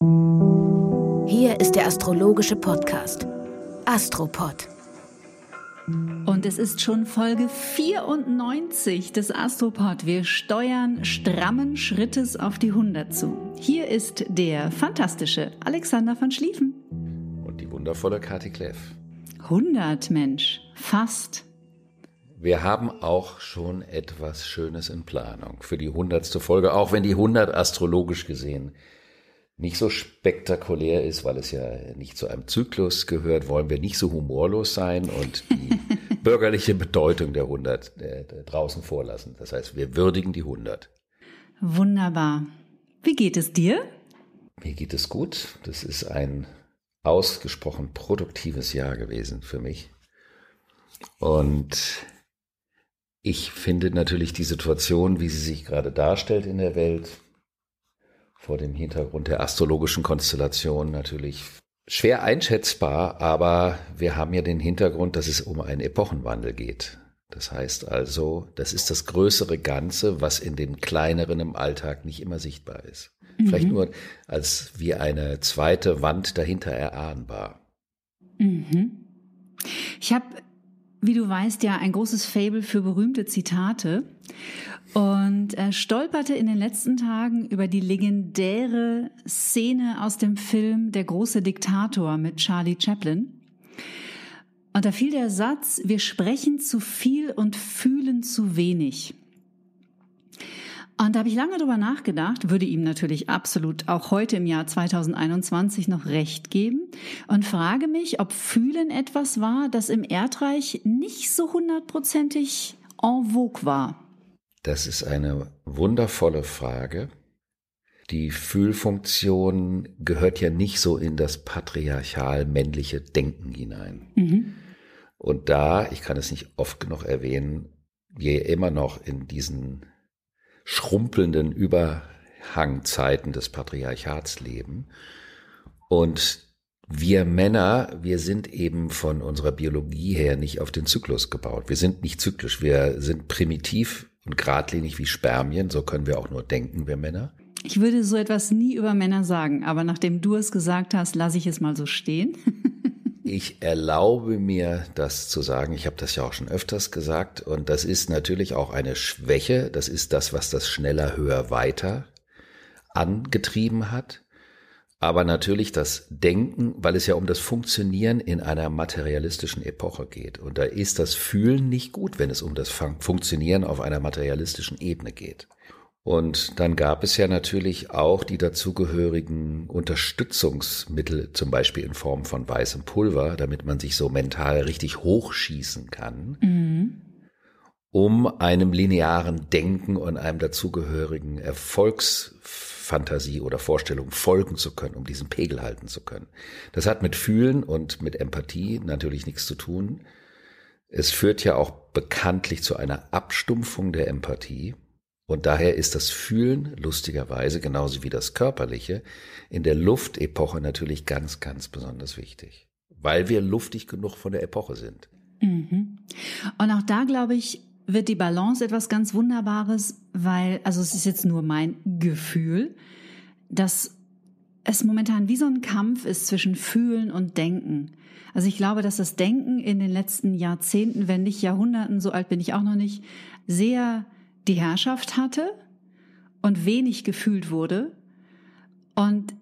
Hier ist der astrologische Podcast Astropod. Und es ist schon Folge 94 des Astropod. Wir steuern strammen Schrittes auf die 100 zu. Hier ist der fantastische Alexander von Schlieffen. Und die wundervolle Kati Kleff. 100, Mensch. Fast. Wir haben auch schon etwas Schönes in Planung für die 100. Folge, auch wenn die 100 astrologisch gesehen nicht so spektakulär ist, weil es ja nicht zu einem Zyklus gehört, wollen wir nicht so humorlos sein und die bürgerliche Bedeutung der 100 äh, draußen vorlassen. Das heißt, wir würdigen die 100. Wunderbar. Wie geht es dir? Mir geht es gut. Das ist ein ausgesprochen produktives Jahr gewesen für mich. Und ich finde natürlich die Situation, wie sie sich gerade darstellt in der Welt, vor dem Hintergrund der astrologischen Konstellation natürlich schwer einschätzbar, aber wir haben ja den Hintergrund, dass es um einen Epochenwandel geht. Das heißt also, das ist das größere Ganze, was in dem kleineren im Alltag nicht immer sichtbar ist. Mhm. Vielleicht nur als wie eine zweite Wand dahinter erahnbar. Mhm. Ich habe wie du weißt, ja ein großes Fable für berühmte Zitate und er stolperte in den letzten Tagen über die legendäre Szene aus dem Film Der große Diktator mit Charlie Chaplin. Und da fiel der Satz, wir sprechen zu viel und fühlen zu wenig. Und da habe ich lange drüber nachgedacht, würde ihm natürlich absolut auch heute im Jahr 2021 noch recht geben und frage mich, ob Fühlen etwas war, das im Erdreich nicht so hundertprozentig en vogue war. Das ist eine wundervolle Frage. Die Fühlfunktion gehört ja nicht so in das patriarchal männliche Denken hinein. Mhm. Und da, ich kann es nicht oft genug erwähnen, wir immer noch in diesen schrumpelnden Überhangzeiten des Patriarchats leben. Und wir Männer, wir sind eben von unserer Biologie her nicht auf den Zyklus gebaut. Wir sind nicht zyklisch, wir sind primitiv und geradlinig wie Spermien, so können wir auch nur denken, wir Männer. Ich würde so etwas nie über Männer sagen, aber nachdem du es gesagt hast, lasse ich es mal so stehen. Ich erlaube mir, das zu sagen. Ich habe das ja auch schon öfters gesagt. Und das ist natürlich auch eine Schwäche. Das ist das, was das schneller, höher, weiter angetrieben hat. Aber natürlich das Denken, weil es ja um das Funktionieren in einer materialistischen Epoche geht. Und da ist das Fühlen nicht gut, wenn es um das Funktionieren auf einer materialistischen Ebene geht. Und dann gab es ja natürlich auch die dazugehörigen Unterstützungsmittel, zum Beispiel in Form von weißem Pulver, damit man sich so mental richtig hochschießen kann, mhm. um einem linearen Denken und einem dazugehörigen Erfolgsfantasie oder Vorstellung folgen zu können, um diesen Pegel halten zu können. Das hat mit Fühlen und mit Empathie natürlich nichts zu tun. Es führt ja auch bekanntlich zu einer Abstumpfung der Empathie. Und daher ist das Fühlen lustigerweise genauso wie das Körperliche in der Luftepoche natürlich ganz, ganz besonders wichtig, weil wir luftig genug von der Epoche sind. Mhm. Und auch da, glaube ich, wird die Balance etwas ganz Wunderbares, weil, also es ist jetzt nur mein Gefühl, dass es momentan wie so ein Kampf ist zwischen Fühlen und Denken. Also ich glaube, dass das Denken in den letzten Jahrzehnten, wenn nicht Jahrhunderten, so alt bin ich auch noch nicht, sehr die Herrschaft hatte und wenig gefühlt wurde. Und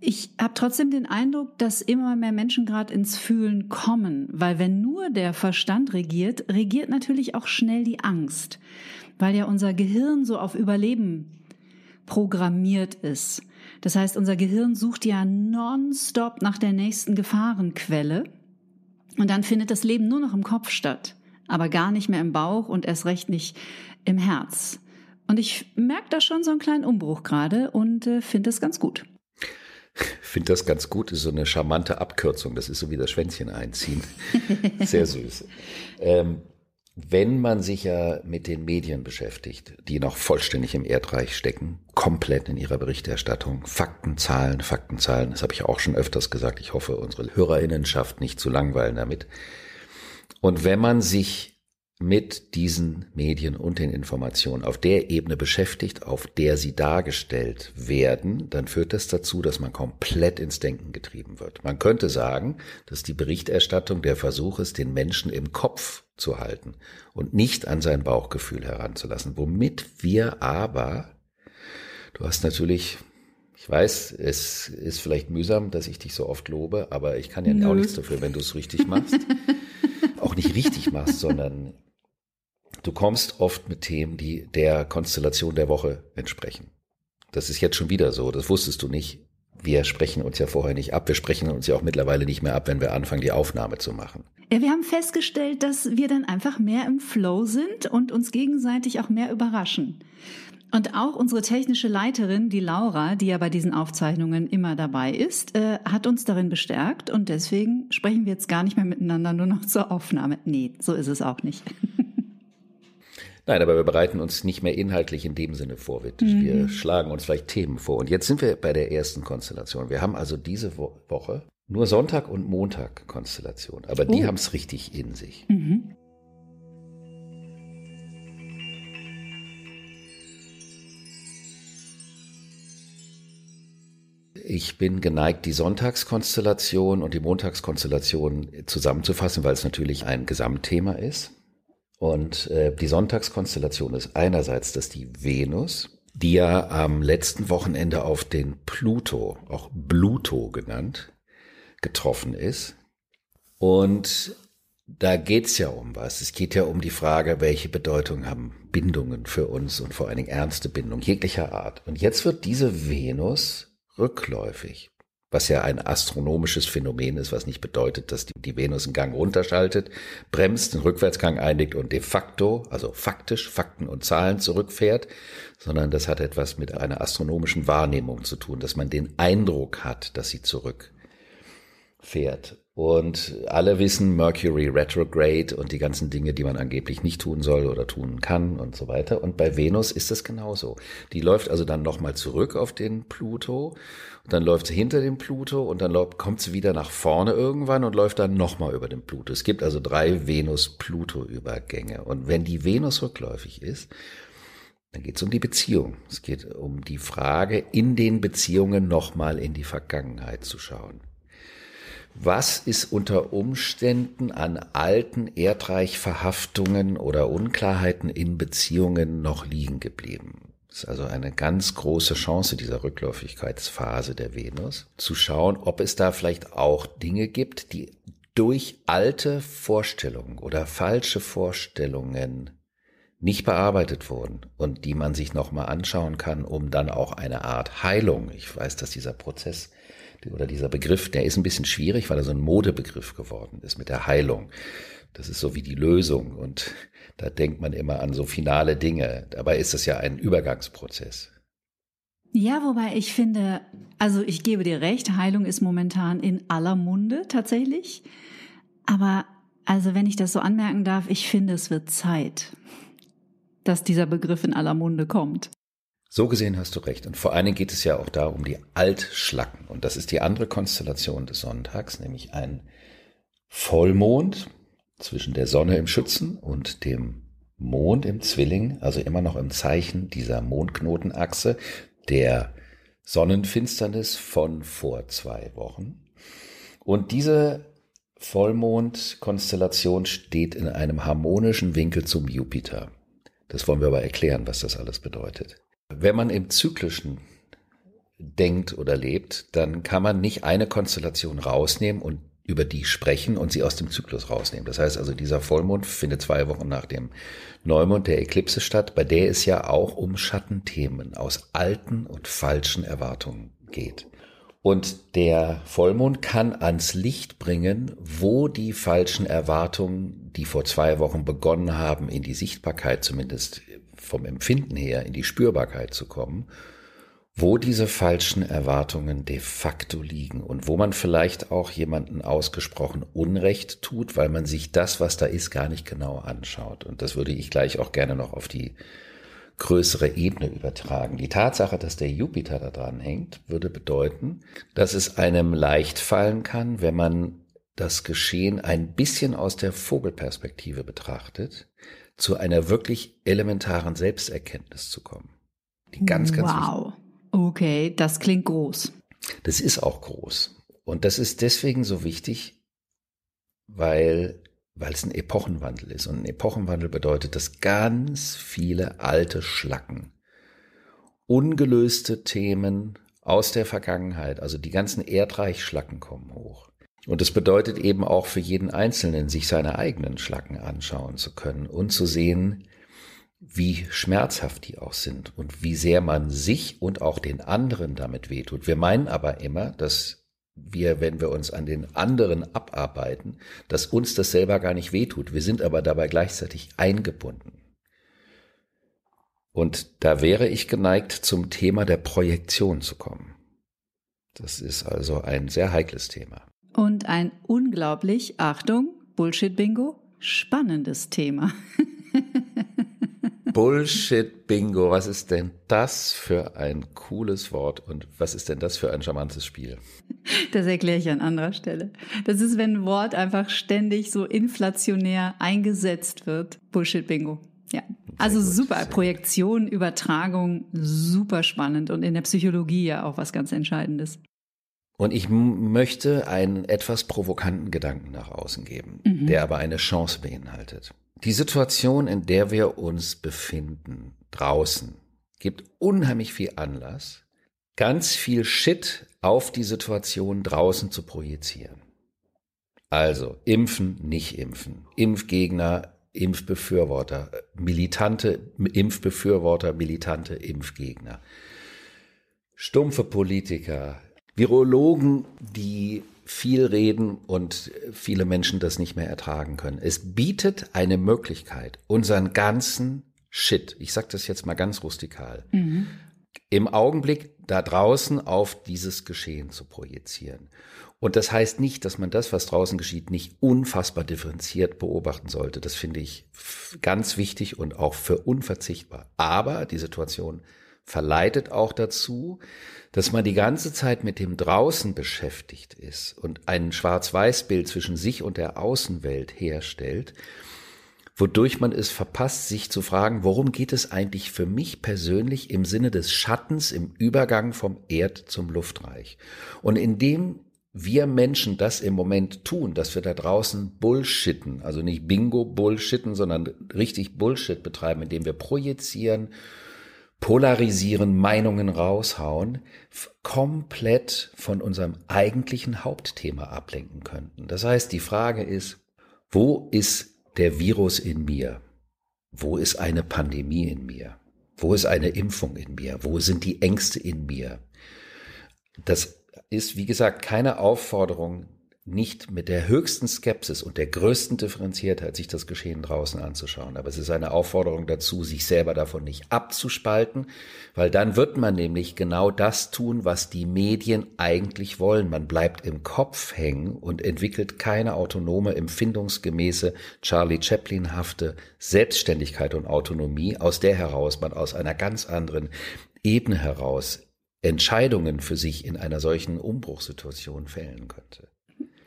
ich habe trotzdem den Eindruck, dass immer mehr Menschen gerade ins Fühlen kommen, weil wenn nur der Verstand regiert, regiert natürlich auch schnell die Angst, weil ja unser Gehirn so auf Überleben programmiert ist. Das heißt, unser Gehirn sucht ja nonstop nach der nächsten Gefahrenquelle und dann findet das Leben nur noch im Kopf statt, aber gar nicht mehr im Bauch und erst recht nicht im Herz. Und ich merke da schon so einen kleinen Umbruch gerade und äh, finde es ganz gut. Finde das ganz gut, ist so eine charmante Abkürzung. Das ist so wie das Schwänzchen einziehen. Sehr süß. Ähm, wenn man sich ja mit den Medien beschäftigt, die noch vollständig im Erdreich stecken, komplett in ihrer Berichterstattung, Fakten, Zahlen, Fakten, Zahlen, das habe ich auch schon öfters gesagt. Ich hoffe, unsere Hörerinnenschaft nicht zu langweilen damit. Und wenn man sich mit diesen Medien und den Informationen auf der Ebene beschäftigt, auf der sie dargestellt werden, dann führt das dazu, dass man komplett ins Denken getrieben wird. Man könnte sagen, dass die Berichterstattung der Versuch ist, den Menschen im Kopf zu halten und nicht an sein Bauchgefühl heranzulassen, womit wir aber, du hast natürlich ich weiß, es ist vielleicht mühsam, dass ich dich so oft lobe, aber ich kann ja Nö. auch nichts dafür, wenn du es richtig machst. nicht richtig machst, sondern du kommst oft mit Themen, die der Konstellation der Woche entsprechen. Das ist jetzt schon wieder so, das wusstest du nicht. Wir sprechen uns ja vorher nicht ab. Wir sprechen uns ja auch mittlerweile nicht mehr ab, wenn wir anfangen, die Aufnahme zu machen. Ja, wir haben festgestellt, dass wir dann einfach mehr im Flow sind und uns gegenseitig auch mehr überraschen. Und auch unsere technische Leiterin, die Laura, die ja bei diesen Aufzeichnungen immer dabei ist, äh, hat uns darin bestärkt und deswegen sprechen wir jetzt gar nicht mehr miteinander, nur noch zur Aufnahme. Nee, so ist es auch nicht. Nein, aber wir bereiten uns nicht mehr inhaltlich in dem Sinne vor. Wir, mhm. wir schlagen uns vielleicht Themen vor. Und jetzt sind wir bei der ersten Konstellation. Wir haben also diese Wo Woche nur Sonntag und Montag Konstellation, aber die oh. haben es richtig in sich. Mhm. Ich bin geneigt, die Sonntagskonstellation und die Montagskonstellation zusammenzufassen, weil es natürlich ein Gesamtthema ist. Und äh, die Sonntagskonstellation ist einerseits, dass die Venus, die ja am letzten Wochenende auf den Pluto, auch Pluto genannt, getroffen ist. Und da geht's ja um was. Es geht ja um die Frage, welche Bedeutung haben Bindungen für uns und vor allen Dingen ernste Bindungen jeglicher Art. Und jetzt wird diese Venus rückläufig was ja ein astronomisches Phänomen ist, was nicht bedeutet, dass die, die Venus einen Gang runterschaltet, bremst, einen Rückwärtsgang einlegt und de facto, also faktisch, Fakten und Zahlen zurückfährt, sondern das hat etwas mit einer astronomischen Wahrnehmung zu tun, dass man den Eindruck hat, dass sie zurückfährt. Und alle wissen Mercury retrograde und die ganzen Dinge, die man angeblich nicht tun soll oder tun kann und so weiter. Und bei Venus ist es genauso. Die läuft also dann nochmal zurück auf den Pluto und dann läuft sie hinter dem Pluto und dann kommt sie wieder nach vorne irgendwann und läuft dann nochmal über den Pluto. Es gibt also drei Venus-Pluto-Übergänge. Und wenn die Venus rückläufig ist, dann geht es um die Beziehung. Es geht um die Frage, in den Beziehungen nochmal in die Vergangenheit zu schauen was ist unter Umständen an alten Erdreichverhaftungen oder Unklarheiten in Beziehungen noch liegen geblieben. Das ist also eine ganz große Chance dieser Rückläufigkeitsphase der Venus, zu schauen, ob es da vielleicht auch Dinge gibt, die durch alte Vorstellungen oder falsche Vorstellungen nicht bearbeitet wurden und die man sich nochmal anschauen kann, um dann auch eine Art Heilung. Ich weiß, dass dieser Prozess oder dieser Begriff, der ist ein bisschen schwierig, weil er so ein Modebegriff geworden ist mit der Heilung. Das ist so wie die Lösung und da denkt man immer an so finale Dinge. Dabei ist es ja ein Übergangsprozess. Ja, wobei ich finde, also ich gebe dir recht, Heilung ist momentan in aller Munde tatsächlich. Aber also wenn ich das so anmerken darf, ich finde, es wird Zeit, dass dieser Begriff in aller Munde kommt. So gesehen hast du recht. Und vor allen Dingen geht es ja auch da um die Altschlacken. Und das ist die andere Konstellation des Sonntags, nämlich ein Vollmond zwischen der Sonne im Schützen und dem Mond im Zwilling, also immer noch im Zeichen dieser Mondknotenachse der Sonnenfinsternis von vor zwei Wochen. Und diese Vollmondkonstellation steht in einem harmonischen Winkel zum Jupiter. Das wollen wir aber erklären, was das alles bedeutet. Wenn man im Zyklischen denkt oder lebt, dann kann man nicht eine Konstellation rausnehmen und über die sprechen und sie aus dem Zyklus rausnehmen. Das heißt also, dieser Vollmond findet zwei Wochen nach dem Neumond der Eklipse statt, bei der es ja auch um Schattenthemen aus alten und falschen Erwartungen geht. Und der Vollmond kann ans Licht bringen, wo die falschen Erwartungen, die vor zwei Wochen begonnen haben, in die Sichtbarkeit zumindest vom Empfinden her in die Spürbarkeit zu kommen, wo diese falschen Erwartungen de facto liegen und wo man vielleicht auch jemanden ausgesprochen Unrecht tut, weil man sich das, was da ist, gar nicht genau anschaut. Und das würde ich gleich auch gerne noch auf die größere Ebene übertragen. Die Tatsache, dass der Jupiter da dran hängt, würde bedeuten, dass es einem leicht fallen kann, wenn man das Geschehen ein bisschen aus der Vogelperspektive betrachtet, zu einer wirklich elementaren Selbsterkenntnis zu kommen. Die ganz, ganz wow. Okay, das klingt groß. Das ist auch groß. Und das ist deswegen so wichtig, weil, weil es ein Epochenwandel ist. Und ein Epochenwandel bedeutet, dass ganz viele alte Schlacken, ungelöste Themen aus der Vergangenheit, also die ganzen Erdreichschlacken kommen hoch. Und es bedeutet eben auch für jeden Einzelnen, sich seine eigenen Schlacken anschauen zu können und zu sehen, wie schmerzhaft die auch sind und wie sehr man sich und auch den anderen damit wehtut. Wir meinen aber immer, dass wir, wenn wir uns an den anderen abarbeiten, dass uns das selber gar nicht wehtut. Wir sind aber dabei gleichzeitig eingebunden. Und da wäre ich geneigt, zum Thema der Projektion zu kommen. Das ist also ein sehr heikles Thema. Und ein unglaublich, Achtung, Bullshit-Bingo, spannendes Thema. Bullshit-Bingo, was ist denn das für ein cooles Wort und was ist denn das für ein charmantes Spiel? Das erkläre ich an anderer Stelle. Das ist, wenn ein Wort einfach ständig so inflationär eingesetzt wird. Bullshit-Bingo. Ja. Also super. Projektion, Übertragung, super spannend und in der Psychologie ja auch was ganz Entscheidendes. Und ich möchte einen etwas provokanten Gedanken nach außen geben, mhm. der aber eine Chance beinhaltet. Die Situation, in der wir uns befinden, draußen, gibt unheimlich viel Anlass, ganz viel Shit auf die Situation draußen zu projizieren. Also impfen, nicht impfen, Impfgegner, Impfbefürworter, militante Impfbefürworter, militante Impfgegner, stumpfe Politiker, Virologen, die viel reden und viele Menschen das nicht mehr ertragen können. Es bietet eine Möglichkeit, unseren ganzen Shit, ich sage das jetzt mal ganz rustikal, mhm. im Augenblick da draußen auf dieses Geschehen zu projizieren. Und das heißt nicht, dass man das, was draußen geschieht, nicht unfassbar differenziert beobachten sollte. Das finde ich ganz wichtig und auch für unverzichtbar. Aber die Situation verleitet auch dazu, dass man die ganze Zeit mit dem Draußen beschäftigt ist und ein Schwarz-Weiß-Bild zwischen sich und der Außenwelt herstellt, wodurch man es verpasst, sich zu fragen, worum geht es eigentlich für mich persönlich im Sinne des Schattens im Übergang vom Erd zum Luftreich. Und indem wir Menschen das im Moment tun, dass wir da draußen Bullshitten, also nicht Bingo Bullshitten, sondern richtig Bullshit betreiben, indem wir projizieren, polarisieren, Meinungen raushauen, komplett von unserem eigentlichen Hauptthema ablenken könnten. Das heißt, die Frage ist, wo ist der Virus in mir? Wo ist eine Pandemie in mir? Wo ist eine Impfung in mir? Wo sind die Ängste in mir? Das ist, wie gesagt, keine Aufforderung, nicht mit der höchsten Skepsis und der größten Differenziertheit sich das Geschehen draußen anzuschauen. Aber es ist eine Aufforderung dazu, sich selber davon nicht abzuspalten, weil dann wird man nämlich genau das tun, was die Medien eigentlich wollen. Man bleibt im Kopf hängen und entwickelt keine autonome, empfindungsgemäße, Charlie Chaplin-hafte Selbstständigkeit und Autonomie, aus der heraus man aus einer ganz anderen Ebene heraus Entscheidungen für sich in einer solchen Umbruchssituation fällen könnte.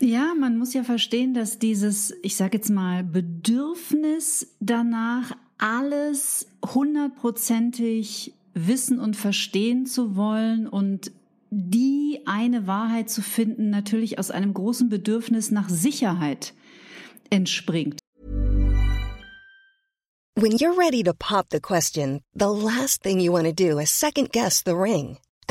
Ja, man muss ja verstehen, dass dieses, ich sage jetzt mal, Bedürfnis danach, alles hundertprozentig wissen und verstehen zu wollen und die eine Wahrheit zu finden, natürlich aus einem großen Bedürfnis nach Sicherheit entspringt. When you're ready to pop the question, the last thing you want to do is second guess the ring.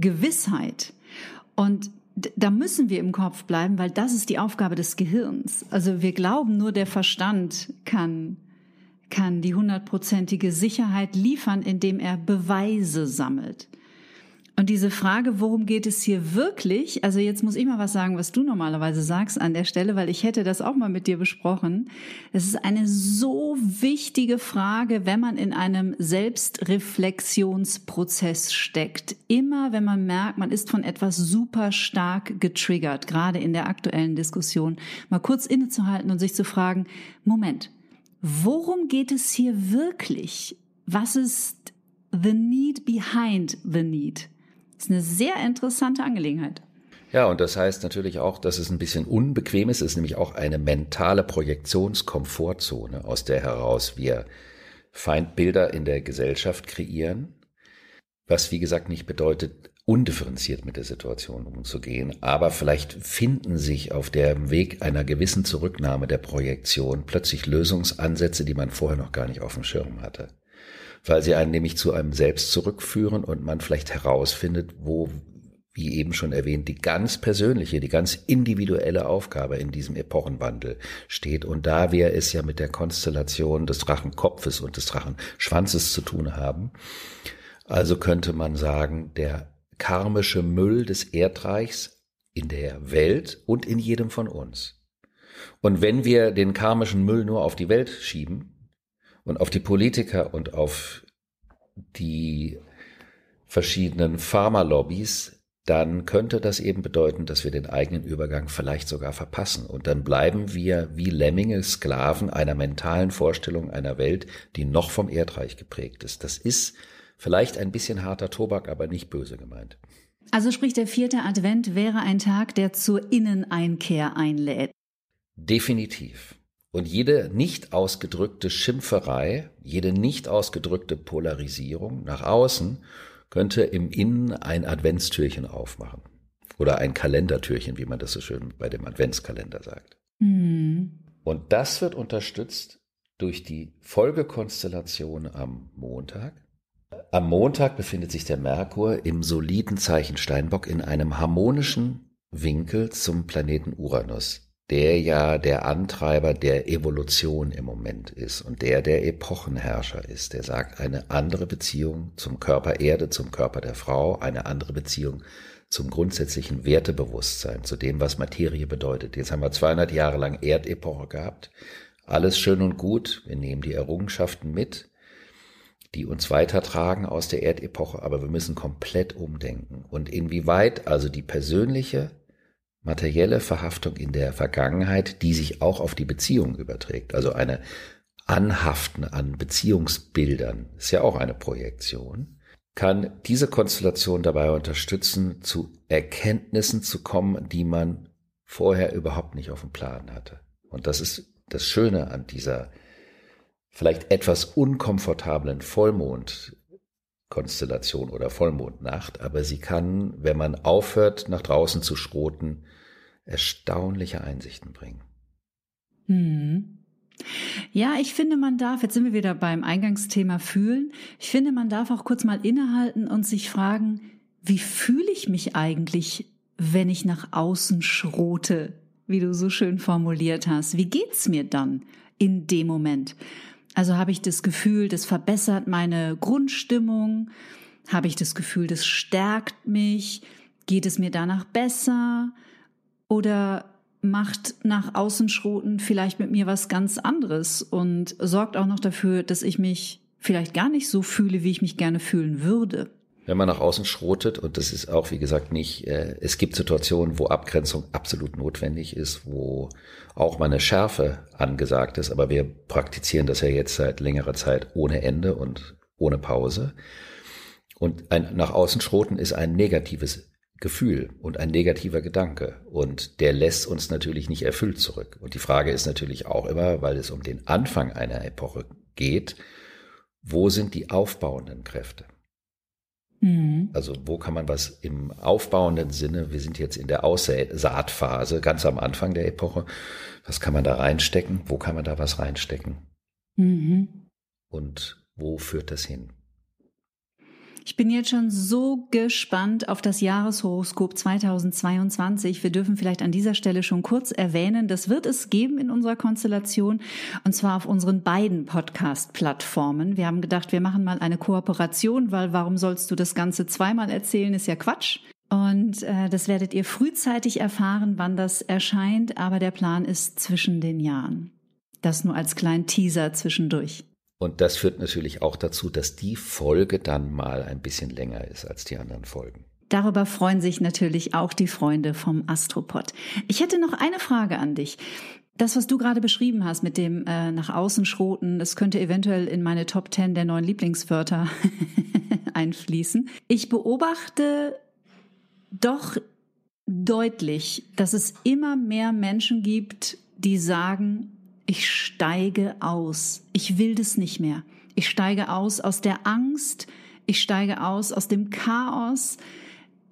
Gewissheit. Und da müssen wir im Kopf bleiben, weil das ist die Aufgabe des Gehirns. Also wir glauben, nur der Verstand kann, kann die hundertprozentige Sicherheit liefern, indem er Beweise sammelt. Und diese Frage, worum geht es hier wirklich? Also jetzt muss ich mal was sagen, was du normalerweise sagst an der Stelle, weil ich hätte das auch mal mit dir besprochen. Es ist eine so wichtige Frage, wenn man in einem Selbstreflexionsprozess steckt. Immer wenn man merkt, man ist von etwas super stark getriggert, gerade in der aktuellen Diskussion, mal kurz innezuhalten und sich zu fragen, Moment, worum geht es hier wirklich? Was ist the need behind the need? Das ist eine sehr interessante Angelegenheit. Ja, und das heißt natürlich auch, dass es ein bisschen unbequem ist. Es ist nämlich auch eine mentale Projektionskomfortzone, aus der heraus wir Feindbilder in der Gesellschaft kreieren. Was wie gesagt nicht bedeutet, undifferenziert mit der Situation umzugehen. Aber vielleicht finden sich auf dem Weg einer gewissen Zurücknahme der Projektion plötzlich Lösungsansätze, die man vorher noch gar nicht auf dem Schirm hatte weil sie einen nämlich zu einem selbst zurückführen und man vielleicht herausfindet, wo, wie eben schon erwähnt, die ganz persönliche, die ganz individuelle Aufgabe in diesem Epochenwandel steht. Und da wir es ja mit der Konstellation des Drachenkopfes und des Drachenschwanzes zu tun haben, also könnte man sagen, der karmische Müll des Erdreichs in der Welt und in jedem von uns. Und wenn wir den karmischen Müll nur auf die Welt schieben, und auf die Politiker und auf die verschiedenen Pharmalobbys, dann könnte das eben bedeuten, dass wir den eigenen Übergang vielleicht sogar verpassen. Und dann bleiben wir wie Lemminge Sklaven einer mentalen Vorstellung einer Welt, die noch vom Erdreich geprägt ist. Das ist vielleicht ein bisschen harter Tobak, aber nicht böse gemeint. Also sprich, der vierte Advent wäre ein Tag, der zur Inneneinkehr einlädt. Definitiv. Und jede nicht ausgedrückte Schimpferei, jede nicht ausgedrückte Polarisierung nach außen könnte im Innen ein Adventstürchen aufmachen. Oder ein Kalendertürchen, wie man das so schön bei dem Adventskalender sagt. Mhm. Und das wird unterstützt durch die Folgekonstellation am Montag. Am Montag befindet sich der Merkur im soliden Zeichen Steinbock in einem harmonischen Winkel zum Planeten Uranus der ja der Antreiber der Evolution im Moment ist und der der Epochenherrscher ist. Der sagt, eine andere Beziehung zum Körper Erde, zum Körper der Frau, eine andere Beziehung zum grundsätzlichen Wertebewusstsein, zu dem, was Materie bedeutet. Jetzt haben wir 200 Jahre lang Erdepoche gehabt. Alles schön und gut. Wir nehmen die Errungenschaften mit, die uns weitertragen aus der Erdepoche, aber wir müssen komplett umdenken. Und inwieweit also die persönliche materielle Verhaftung in der Vergangenheit, die sich auch auf die Beziehung überträgt. Also eine Anhaften an Beziehungsbildern ist ja auch eine Projektion, kann diese Konstellation dabei unterstützen, zu Erkenntnissen zu kommen, die man vorher überhaupt nicht auf dem Plan hatte. Und das ist das Schöne an dieser vielleicht etwas unkomfortablen Vollmondkonstellation oder Vollmondnacht, aber sie kann, wenn man aufhört, nach draußen zu schroten, erstaunliche Einsichten bringen. Hm. Ja, ich finde, man darf, jetzt sind wir wieder beim Eingangsthema fühlen, ich finde, man darf auch kurz mal innehalten und sich fragen, wie fühle ich mich eigentlich, wenn ich nach außen schrote, wie du so schön formuliert hast. Wie geht's mir dann in dem Moment? Also habe ich das Gefühl, das verbessert meine Grundstimmung? Habe ich das Gefühl, das stärkt mich? Geht es mir danach besser? oder macht nach außen schroten vielleicht mit mir was ganz anderes und sorgt auch noch dafür, dass ich mich vielleicht gar nicht so fühle, wie ich mich gerne fühlen würde. Wenn man nach außen schrotet, und das ist auch, wie gesagt, nicht, äh, es gibt Situationen, wo Abgrenzung absolut notwendig ist, wo auch mal eine Schärfe angesagt ist, aber wir praktizieren das ja jetzt seit längerer Zeit ohne Ende und ohne Pause. Und ein nach außen schroten ist ein negatives Gefühl und ein negativer Gedanke. Und der lässt uns natürlich nicht erfüllt zurück. Und die Frage ist natürlich auch immer, weil es um den Anfang einer Epoche geht, wo sind die aufbauenden Kräfte? Mhm. Also wo kann man was im aufbauenden Sinne, wir sind jetzt in der Aussaatphase, ganz am Anfang der Epoche, was kann man da reinstecken? Wo kann man da was reinstecken? Mhm. Und wo führt das hin? Ich bin jetzt schon so gespannt auf das Jahreshoroskop 2022. Wir dürfen vielleicht an dieser Stelle schon kurz erwähnen, das wird es geben in unserer Konstellation und zwar auf unseren beiden Podcast-Plattformen. Wir haben gedacht, wir machen mal eine Kooperation, weil warum sollst du das Ganze zweimal erzählen, ist ja Quatsch. Und äh, das werdet ihr frühzeitig erfahren, wann das erscheint, aber der Plan ist zwischen den Jahren. Das nur als kleinen Teaser zwischendurch. Und das führt natürlich auch dazu, dass die Folge dann mal ein bisschen länger ist als die anderen Folgen. Darüber freuen sich natürlich auch die Freunde vom Astropod. Ich hätte noch eine Frage an dich. Das, was du gerade beschrieben hast mit dem äh, nach außen schroten, das könnte eventuell in meine Top 10 der neuen Lieblingswörter einfließen. Ich beobachte doch deutlich, dass es immer mehr Menschen gibt, die sagen, ich steige aus. Ich will das nicht mehr. Ich steige aus aus der Angst. Ich steige aus aus dem Chaos.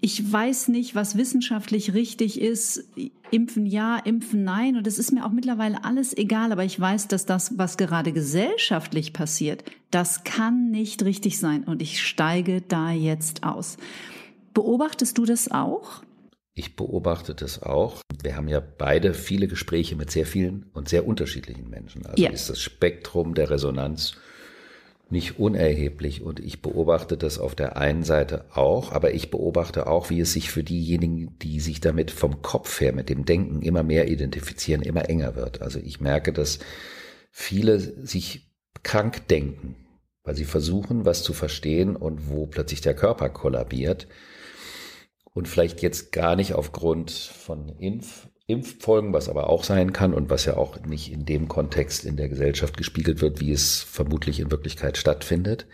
Ich weiß nicht, was wissenschaftlich richtig ist. Impfen ja, impfen nein. Und es ist mir auch mittlerweile alles egal. Aber ich weiß, dass das, was gerade gesellschaftlich passiert, das kann nicht richtig sein. Und ich steige da jetzt aus. Beobachtest du das auch? Ich beobachte das auch. Wir haben ja beide viele Gespräche mit sehr vielen und sehr unterschiedlichen Menschen. Also ja. ist das Spektrum der Resonanz nicht unerheblich. Und ich beobachte das auf der einen Seite auch, aber ich beobachte auch, wie es sich für diejenigen, die sich damit vom Kopf her, mit dem Denken immer mehr identifizieren, immer enger wird. Also ich merke, dass viele sich krank denken, weil sie versuchen, was zu verstehen und wo plötzlich der Körper kollabiert und vielleicht jetzt gar nicht aufgrund von Impf, Impffolgen, was aber auch sein kann und was ja auch nicht in dem Kontext in der Gesellschaft gespiegelt wird, wie es vermutlich in Wirklichkeit stattfindet.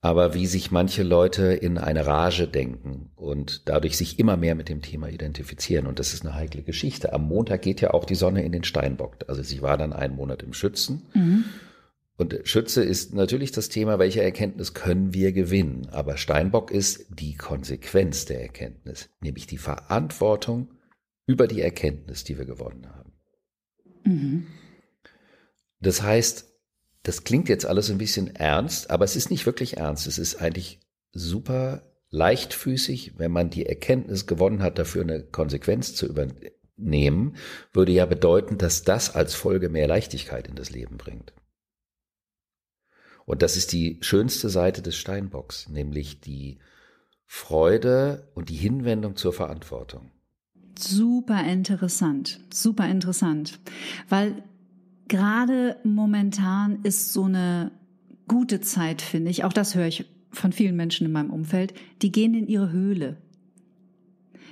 Aber wie sich manche Leute in eine Rage denken und dadurch sich immer mehr mit dem Thema identifizieren. Und das ist eine heikle Geschichte. Am Montag geht ja auch die Sonne in den Steinbock. Also sie war dann einen Monat im Schützen. Mhm. Und Schütze ist natürlich das Thema, welche Erkenntnis können wir gewinnen. Aber Steinbock ist die Konsequenz der Erkenntnis, nämlich die Verantwortung über die Erkenntnis, die wir gewonnen haben. Mhm. Das heißt, das klingt jetzt alles ein bisschen ernst, aber es ist nicht wirklich ernst. Es ist eigentlich super leichtfüßig, wenn man die Erkenntnis gewonnen hat, dafür eine Konsequenz zu übernehmen, würde ja bedeuten, dass das als Folge mehr Leichtigkeit in das Leben bringt. Und das ist die schönste Seite des Steinbocks, nämlich die Freude und die Hinwendung zur Verantwortung. Super interessant, super interessant, weil gerade momentan ist so eine gute Zeit, finde ich, auch das höre ich von vielen Menschen in meinem Umfeld, die gehen in ihre Höhle.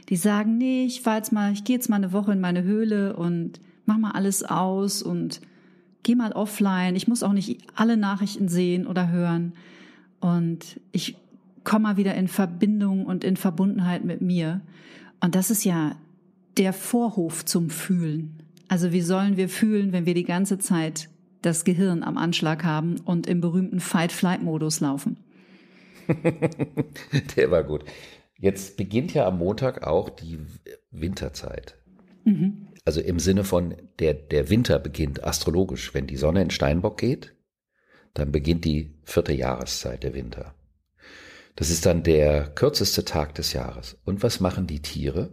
Die sagen, nee, ich fahr jetzt mal, ich gehe jetzt mal eine Woche in meine Höhle und mach mal alles aus und geh mal offline, ich muss auch nicht alle Nachrichten sehen oder hören und ich komme mal wieder in Verbindung und in Verbundenheit mit mir. Und das ist ja der Vorhof zum Fühlen. Also wie sollen wir fühlen, wenn wir die ganze Zeit das Gehirn am Anschlag haben und im berühmten Fight-Flight-Modus laufen? der war gut. Jetzt beginnt ja am Montag auch die Winterzeit. Mhm. Also im Sinne von der, der Winter beginnt astrologisch. Wenn die Sonne in Steinbock geht, dann beginnt die vierte Jahreszeit der Winter. Das ist dann der kürzeste Tag des Jahres. Und was machen die Tiere?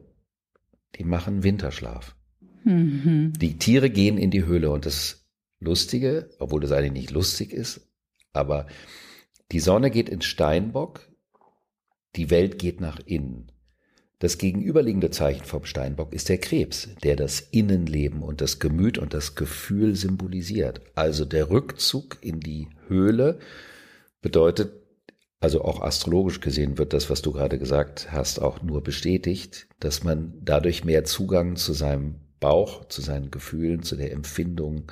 Die machen Winterschlaf. Mhm. Die Tiere gehen in die Höhle und das Lustige, obwohl das eigentlich nicht lustig ist, aber die Sonne geht in Steinbock, die Welt geht nach innen. Das gegenüberliegende Zeichen vom Steinbock ist der Krebs, der das Innenleben und das Gemüt und das Gefühl symbolisiert. Also der Rückzug in die Höhle bedeutet, also auch astrologisch gesehen wird das, was du gerade gesagt hast, auch nur bestätigt, dass man dadurch mehr Zugang zu seinem Bauch, zu seinen Gefühlen, zu der Empfindung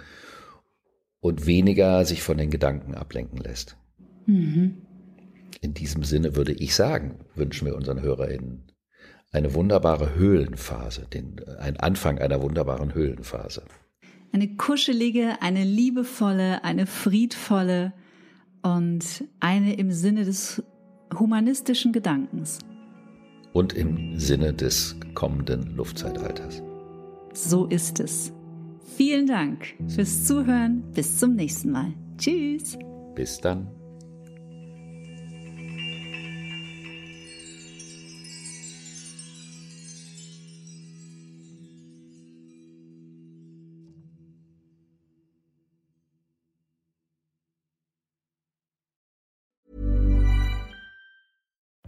und weniger sich von den Gedanken ablenken lässt. Mhm. In diesem Sinne würde ich sagen, wünschen wir unseren HörerInnen eine wunderbare Höhlenphase, den, ein Anfang einer wunderbaren Höhlenphase. Eine kuschelige, eine liebevolle, eine friedvolle und eine im Sinne des humanistischen Gedankens. Und im Sinne des kommenden Luftzeitalters. So ist es. Vielen Dank fürs Zuhören. Bis zum nächsten Mal. Tschüss. Bis dann.